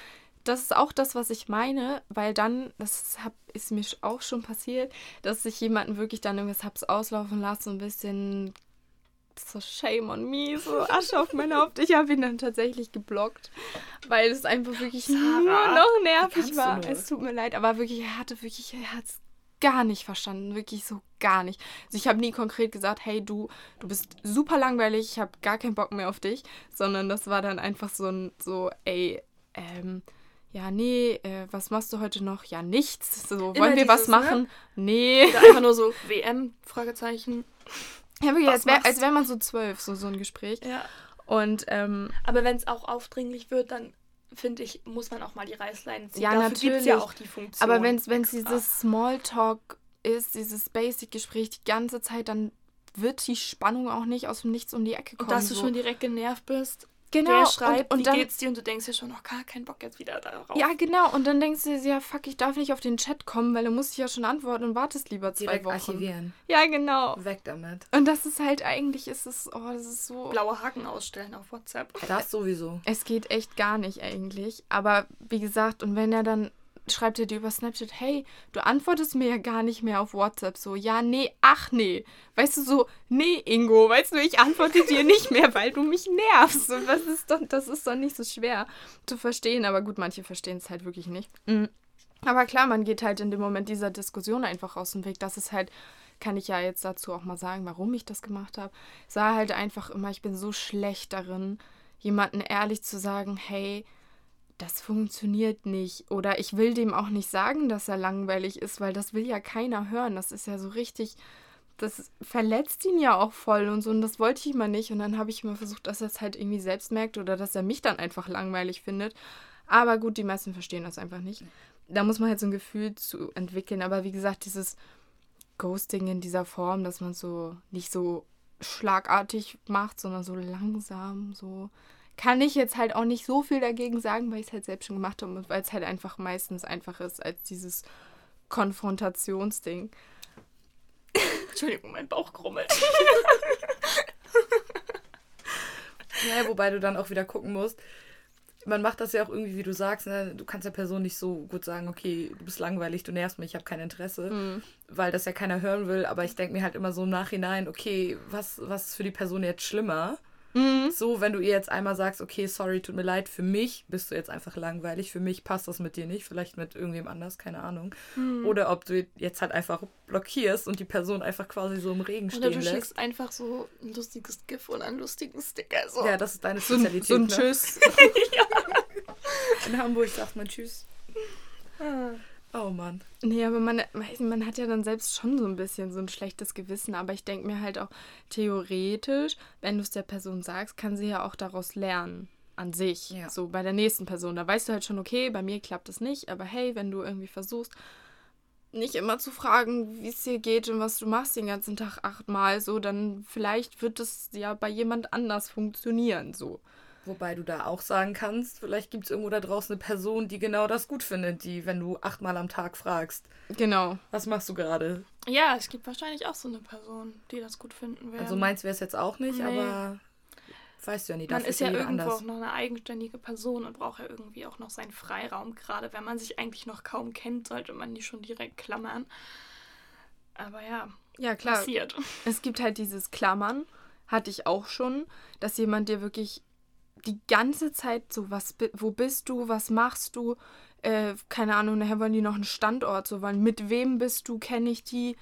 das ist auch das, was ich meine, weil dann, das hab, ist mir auch schon passiert, dass ich jemanden wirklich dann irgendwas hab's auslaufen lassen, so ein bisschen so shame on me, so Asche auf mein Haupt. Ich habe ihn dann tatsächlich geblockt, weil es einfach wirklich nur Sarah, noch wie nervig war. nur? Es tut mir leid, aber wirklich, er hatte wirklich, er hat's gar nicht verstanden, wirklich so gar nicht. Also ich habe nie konkret gesagt, hey du, du bist super langweilig, ich habe gar keinen Bock mehr auf dich, sondern das war dann einfach so ein, so, ey, ähm, ja, nee, äh, was machst du heute noch? Ja, nichts. So, wollen wir was dieses, ne? machen? Nee. Oder einfach nur so WM, Fragezeichen. Ja, wirklich, als wäre wär man so zwölf, so, so ein Gespräch. Ja. Und ähm, Aber wenn es auch aufdringlich wird, dann finde ich, muss man auch mal die Reißleine ziehen. Ja, Dafür gibt's natürlich. ja auch die Funktion. aber wenn es dieses Smalltalk ist, dieses Basic-Gespräch die ganze Zeit, dann wird die Spannung auch nicht aus dem Nichts um die Ecke kommen. Und dass du so. schon direkt genervt bist, genau, der schreibt, und, und wie dann, geht's dir? Und du denkst dir schon, noch gar keinen Bock jetzt wieder darauf. Ja, genau. Und dann denkst du dir, ja, fuck, ich darf nicht auf den Chat kommen, weil du musst ja schon antworten und wartest lieber zwei Direkt Wochen. archivieren. Ja, genau. Weg damit. Und das ist halt eigentlich, ist es, oh, das ist so. Blaue Haken ausstellen auf WhatsApp. Das sowieso. Es geht echt gar nicht eigentlich. Aber wie gesagt, und wenn er dann schreibt er dir über Snapchat, hey, du antwortest mir ja gar nicht mehr auf WhatsApp. So, ja, nee, ach nee. Weißt du, so, nee, Ingo, weißt du, ich antworte dir nicht mehr, weil du mich nervst. Und das ist doch, das ist doch nicht so schwer zu verstehen. Aber gut, manche verstehen es halt wirklich nicht. Mhm. Aber klar, man geht halt in dem Moment dieser Diskussion einfach aus dem Weg. Das ist halt, kann ich ja jetzt dazu auch mal sagen, warum ich das gemacht habe. Sah halt einfach immer, ich bin so schlecht darin, jemanden ehrlich zu sagen, hey, das funktioniert nicht. Oder ich will dem auch nicht sagen, dass er langweilig ist, weil das will ja keiner hören. Das ist ja so richtig, das verletzt ihn ja auch voll und so. Und das wollte ich immer nicht. Und dann habe ich immer versucht, dass er es halt irgendwie selbst merkt oder dass er mich dann einfach langweilig findet. Aber gut, die meisten verstehen das einfach nicht. Da muss man halt so ein Gefühl zu entwickeln. Aber wie gesagt, dieses Ghosting in dieser Form, dass man so nicht so schlagartig macht, sondern so langsam, so kann ich jetzt halt auch nicht so viel dagegen sagen, weil ich es halt selbst schon gemacht habe und weil es halt einfach meistens einfacher ist als dieses Konfrontationsding. Entschuldigung, mein Bauch krummelt. Ja, wobei du dann auch wieder gucken musst. Man macht das ja auch irgendwie, wie du sagst, ne? du kannst der Person nicht so gut sagen, okay, du bist langweilig, du nervst mich, ich habe kein Interesse, Mhm. weil das ja keiner hören will. Aber ich denke mir halt immer so im Nachhinein, okay, was, was ist für die Person jetzt schlimmer? Mhm. So, wenn du ihr jetzt einmal sagst, okay, sorry, tut mir leid, für mich bist du jetzt einfach langweilig, für mich passt das mit dir nicht, vielleicht mit irgendwem anders, keine Ahnung. Hm. Oder ob du jetzt halt einfach blockierst und die Person einfach quasi so im Regen Oder stehen du lässt. schickst einfach so ein lustiges GIF oder einen lustigen Sticker. So. Ja, das ist deine Spezialität. so ein ne? Tschüss. In Hamburg sagt man Tschüss. Ah. Oh Mann. Nee, aber man, man hat ja dann selbst schon so ein bisschen so ein schlechtes Gewissen. Aber ich denke mir halt auch, theoretisch, wenn du es der Person sagst, kann sie ja auch daraus lernen. An sich. Ja. So bei der nächsten Person. Da weißt du halt schon, okay, bei mir klappt es nicht. Aber hey, wenn du irgendwie versuchst, nicht immer zu fragen, wie es dir geht und was du machst den ganzen Tag achtmal, so, dann vielleicht wird es ja bei jemand anders funktionieren. So. Wobei du da auch sagen kannst, vielleicht gibt es irgendwo da draußen eine Person, die genau das gut findet, die, wenn du achtmal am Tag fragst, Genau. was machst du gerade? Ja, es gibt wahrscheinlich auch so eine Person, die das gut finden will. Also meins wäre es jetzt auch nicht, Nee. aber weißt du ja nie, man ist ja irgendwo anders. auch noch eine eigenständige Person und braucht ja irgendwie auch noch seinen Freiraum. Gerade wenn man sich eigentlich noch kaum kennt, sollte man die schon direkt klammern. Aber ja, Ja, klar. passiert. Es gibt halt dieses Klammern, hatte ich auch schon, dass jemand dir wirklich die ganze Zeit so, was, wo bist du, was machst du, äh, keine Ahnung, nachher wollen die noch einen Standort so wollen, mit wem bist du, kenne ich die,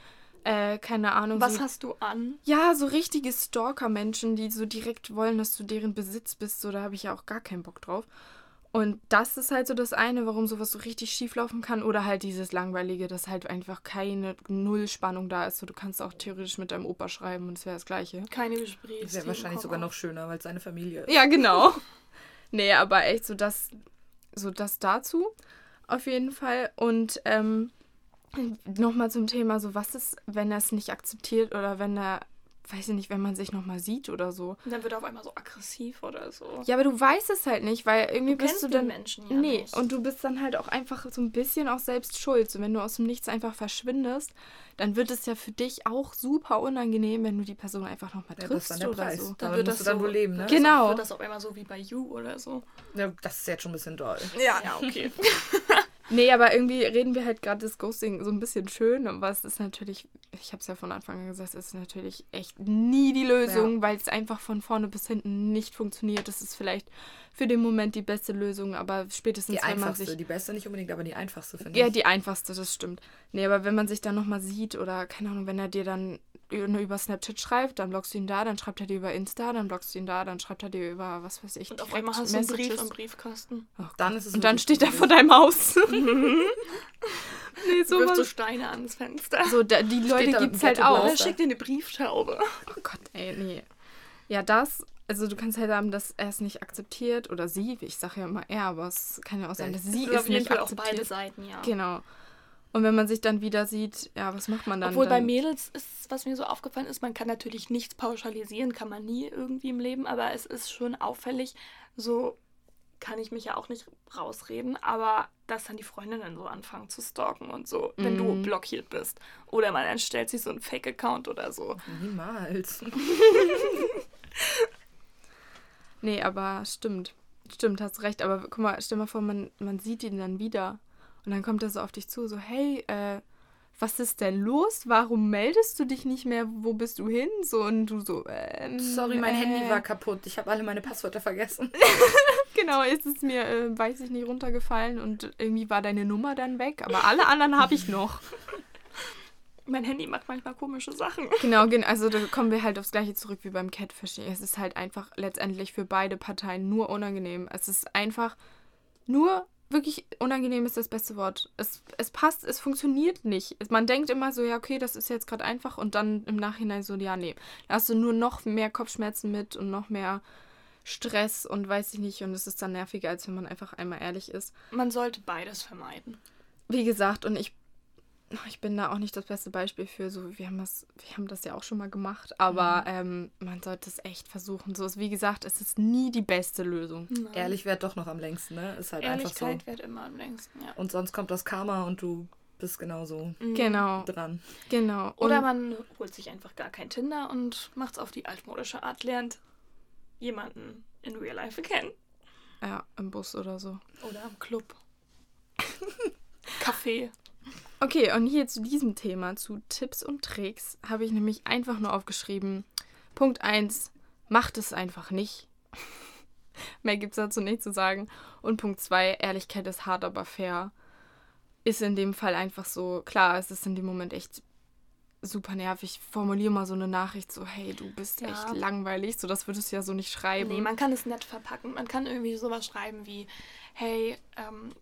äh, keine Ahnung. Was so, hast du an? ja, so richtige Stalker-Menschen, die so direkt wollen, dass du deren Besitz bist, so, da habe ich ja auch gar keinen Bock drauf. Und das ist halt so das eine, warum sowas so richtig schief laufen kann. Oder halt dieses Langweilige, dass halt einfach keine Nullspannung da ist. So, du kannst auch theoretisch mit deinem Opa schreiben und es wäre das Gleiche. Keine Gespräche. Das wäre wahrscheinlich sogar noch schöner, weil es seine Familie ist. Ja, genau. nee, aber echt so das, so das dazu. Auf jeden Fall. Und ähm, nochmal zum Thema, so was ist, wenn er es nicht akzeptiert oder wenn er, weiß ich nicht, wenn man sich nochmal sieht oder so. Dann wird er auf einmal so aggressiv oder so. Ja, aber du weißt es halt nicht, weil irgendwie Du bist kennst du den dann. Menschen ja nee, nicht. und du bist dann halt auch einfach so ein bisschen auch selbst schuld. So, wenn du aus dem Nichts einfach verschwindest, dann wird es ja für dich auch super unangenehm, wenn du die Person einfach nochmal Ja, das ist triffst dann der oder Preis. so. Damit musst du dann wohl leben, ne? wird Genau. Das, wird das auf einmal so wie bei You oder so. Ja, das ist jetzt schon ein bisschen doll. Ja. Ja, okay. Nee, aber irgendwie reden wir halt gerade das Ghosting so ein bisschen schön, aber es ist natürlich, ich habe es ja von Anfang an gesagt, es ist natürlich echt nie die Lösung, weil es einfach von vorne bis hinten nicht funktioniert. Das ist vielleicht für den Moment die beste Lösung, aber spätestens Die wenn man sich die beste nicht unbedingt, aber die einfachste finde ja, ich. die einfachste, das stimmt. Nee, aber wenn man sich dann nochmal sieht oder, keine Ahnung, wenn er dir dann nur über Snapchat schreibt, dann blockst du ihn da, dann schreibt er dir über Insta, dann blockst du ihn da, dann schreibt er dir über, was weiß ich, Und auf einmal hast du einen Brief im Briefkasten. Oh Dann ist es Und dann steht er vor deinem Haus. nee, Wirft so. Steine ans Fenster. So, da, die Leute gibt's halt auch. Oder schickt dir eine Brieftaube. Oh Gott, ey, nee. Ja, das, also du kannst halt haben, dass er es nicht akzeptiert oder sie, ich sage ja immer er, aber es kann ja auch sein, dass sie Oder es auf jeden nicht Fall auch beide akzeptiert. Seiten, ja. Genau. Und wenn man sich dann wieder sieht, ja, was macht man dann? Obwohl bei dann, Mädels ist, was mir so aufgefallen ist, man kann natürlich nichts pauschalisieren, kann man nie irgendwie im Leben, aber es ist schon auffällig, so kann ich mich ja auch nicht rausreden, aber dass dann die Freundinnen so anfangen zu stalken und so, wenn du Mhm. blockiert bist. Oder man erstellt sich so einen Fake-Account oder so. Niemals. Nee, aber stimmt. Stimmt, hast recht. Aber guck mal, stell mal vor, man, man sieht ihn dann wieder. Und dann kommt er so auf dich zu, so, hey, äh, was ist denn los? Warum meldest du dich nicht mehr? Wo bist du hin? So, und du so, ähm, Sorry, mein äh, Handy war kaputt. Ich habe alle meine Passwörter vergessen. Genau, ist es mir, äh, weiß ich nicht, runtergefallen und irgendwie war deine Nummer dann weg. Aber alle anderen habe ich noch. Mein Handy macht manchmal komische Sachen. Genau, gen- also da kommen wir halt aufs Gleiche zurück wie beim Catfishing. Es ist halt einfach letztendlich für beide Parteien nur unangenehm. Es ist einfach nur wirklich unangenehm ist das beste Wort. Es, es passt, es funktioniert nicht. Man denkt immer so, ja, okay, das ist jetzt gerade einfach und dann im Nachhinein so, ja, nee. Da hast du nur noch mehr Kopfschmerzen mit und noch mehr Stress und weiß ich nicht. Und es ist dann nerviger, als wenn man einfach einmal ehrlich ist. Man sollte beides vermeiden. Wie gesagt, und ich, ich bin da auch nicht das beste Beispiel für. So, wir haben das, wir haben das ja auch schon mal gemacht, aber ähm, man sollte es echt versuchen. So ist, wie gesagt, es ist nie die beste Lösung. Nein. Ehrlich wäre doch noch am längsten, ne? Ist halt einfach so. Ehrlichkeit wird immer am längsten, ja. Und sonst kommt das Karma und du bist genauso Genau, dran. genau. Oder Und- man holt sich einfach gar kein Tinder und macht's auf die altmodische Art, lernt jemanden in Real Life kennen. ja, im Bus oder so. Oder am Club. Café. Okay, und hier zu diesem Thema, zu Tipps und Tricks, habe ich nämlich einfach nur aufgeschrieben. Punkt 1. macht es einfach nicht. Mehr gibt es dazu nicht zu sagen. Und Punkt zwei, Ehrlichkeit ist hart, aber fair. Ist in dem Fall einfach so, klar, es ist in dem Moment echt super nervig. Formulier mal so eine Nachricht so, hey, du bist Ja. echt langweilig. So, das würdest du ja so nicht schreiben. Nee, man kann es nett verpacken. Man kann irgendwie sowas schreiben wie, hey, ähm,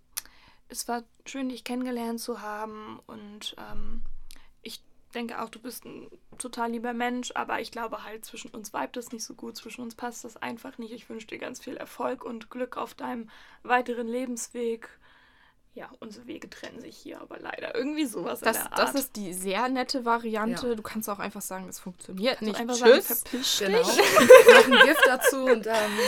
es war schön, dich kennengelernt zu haben und ähm, ich denke auch, du bist ein total lieber Mensch, aber ich glaube halt, zwischen uns vibet es nicht so gut, zwischen uns passt das einfach nicht. Ich wünsche dir ganz viel Erfolg und Glück auf deinem weiteren Lebensweg. Ja, unsere Wege trennen sich hier, aber leider irgendwie sowas das, in der Art. das ist die sehr nette Variante. Ja. Du kannst auch einfach sagen, das funktioniert Kannst nicht. einfach sagen, Tschüss. verpiss Genau. Noch ein Gift dazu und dann.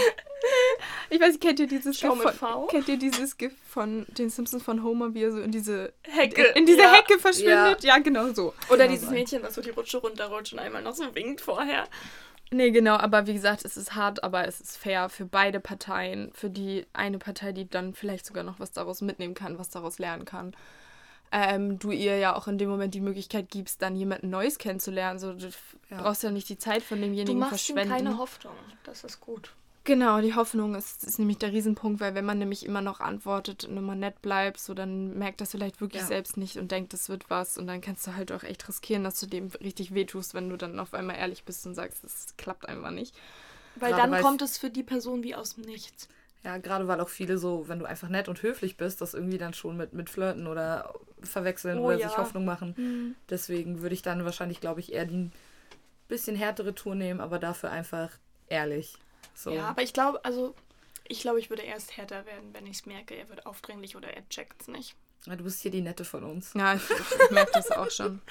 Ich weiß nicht, kennt ihr dieses Schau GIF mit von, kennt ihr dieses GIF von den Simpsons von Homer, wie er so in diese Hecke. in diese ja. Hecke verschwindet? Ja, genau so. Oder Genau dieses. Mädchen, was so die Rutsche runterrutscht und einmal noch so winkt vorher. Nee, genau, aber wie gesagt, es ist hart, aber es ist fair für beide Parteien. Für die eine Partei, die dann vielleicht sogar noch was daraus mitnehmen kann, was daraus lernen kann. Ähm, du ihr ja auch in dem Moment die Möglichkeit gibst, dann jemanden Neues kennenzulernen. So, du Ja. brauchst ja nicht die Zeit von Du demjenigen machst ihm verschwenden. keine Hoffnung. Das ist gut. Genau, die Hoffnung ist, ist nämlich der Riesenpunkt, weil wenn man nämlich immer noch antwortet und immer nett bleibt, so dann merkt das vielleicht wirklich Ja. selbst nicht und denkt, das wird was und dann kannst du halt auch echt riskieren, dass du dem richtig wehtust, wenn du dann auf einmal ehrlich bist und sagst, das klappt einfach nicht. Weil Gerade dann weil's- kommt es für die Person wie aus dem Nichts. Ja, gerade weil auch viele so, wenn du einfach nett und höflich bist, das irgendwie dann schon mit, mit Flirten oder verwechseln Oh oder ja. sich Hoffnung machen. Deswegen würde ich dann wahrscheinlich, glaube ich, eher die bisschen härtere Tour nehmen, aber dafür einfach ehrlich. So. Ja, aber ich glaube, also ich glaube, ich würde erst härter werden, wenn ich es merke, er wird aufdringlich oder er checkt es nicht. Ja, Du bist hier die Nette von uns. Ja, ich, ich, merke das auch schon.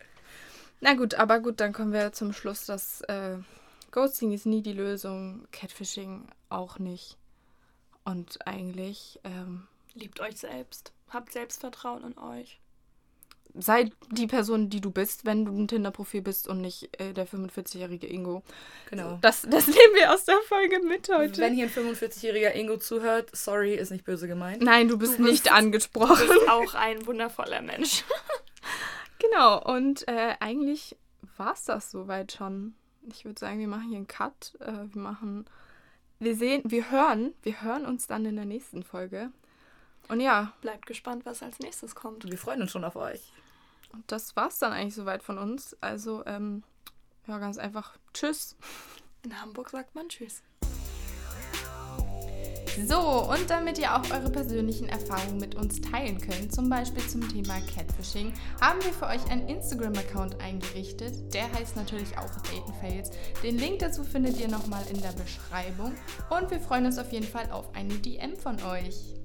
Na gut, aber gut, dann kommen wir zum Schluss, dass äh, Ghosting ist nie die Lösung, Catfishing auch nicht. Und eigentlich ähm, Liebt euch selbst. Habt Selbstvertrauen in euch. Sei die Person, die du bist, wenn du ein Tinder-Profil bist und nicht äh, der 45-jährige Ingo. Genau. Das, das nehmen wir aus der Folge mit heute. Wenn hier ein 45-jähriger Ingo zuhört, sorry, ist nicht böse gemeint. Nein, du bist Du bist- nicht Du angesprochen. bist auch ein wundervoller Mensch. Genau, und äh, eigentlich war es das soweit schon. Ich würde sagen, wir machen hier einen Cut. Äh, wir machen. Wir sehen, wir hören, wir hören uns dann in der nächsten Folge. Und ja, Bleibt gespannt, was als nächstes kommt. Wir freuen uns schon auf euch. und das war's dann eigentlich soweit von uns. Also, ähm, ja, ganz einfach. Tschüss. In Hamburg sagt man Tschüss. So, und damit ihr auch eure persönlichen Erfahrungen mit uns teilen könnt, zum Beispiel zum Thema Catfishing, haben wir für euch einen Instagram-Account eingerichtet. Der heißt natürlich auch Datenfails. Den Link dazu findet ihr nochmal in der Beschreibung. Und wir freuen uns auf jeden Fall auf eine DM von euch.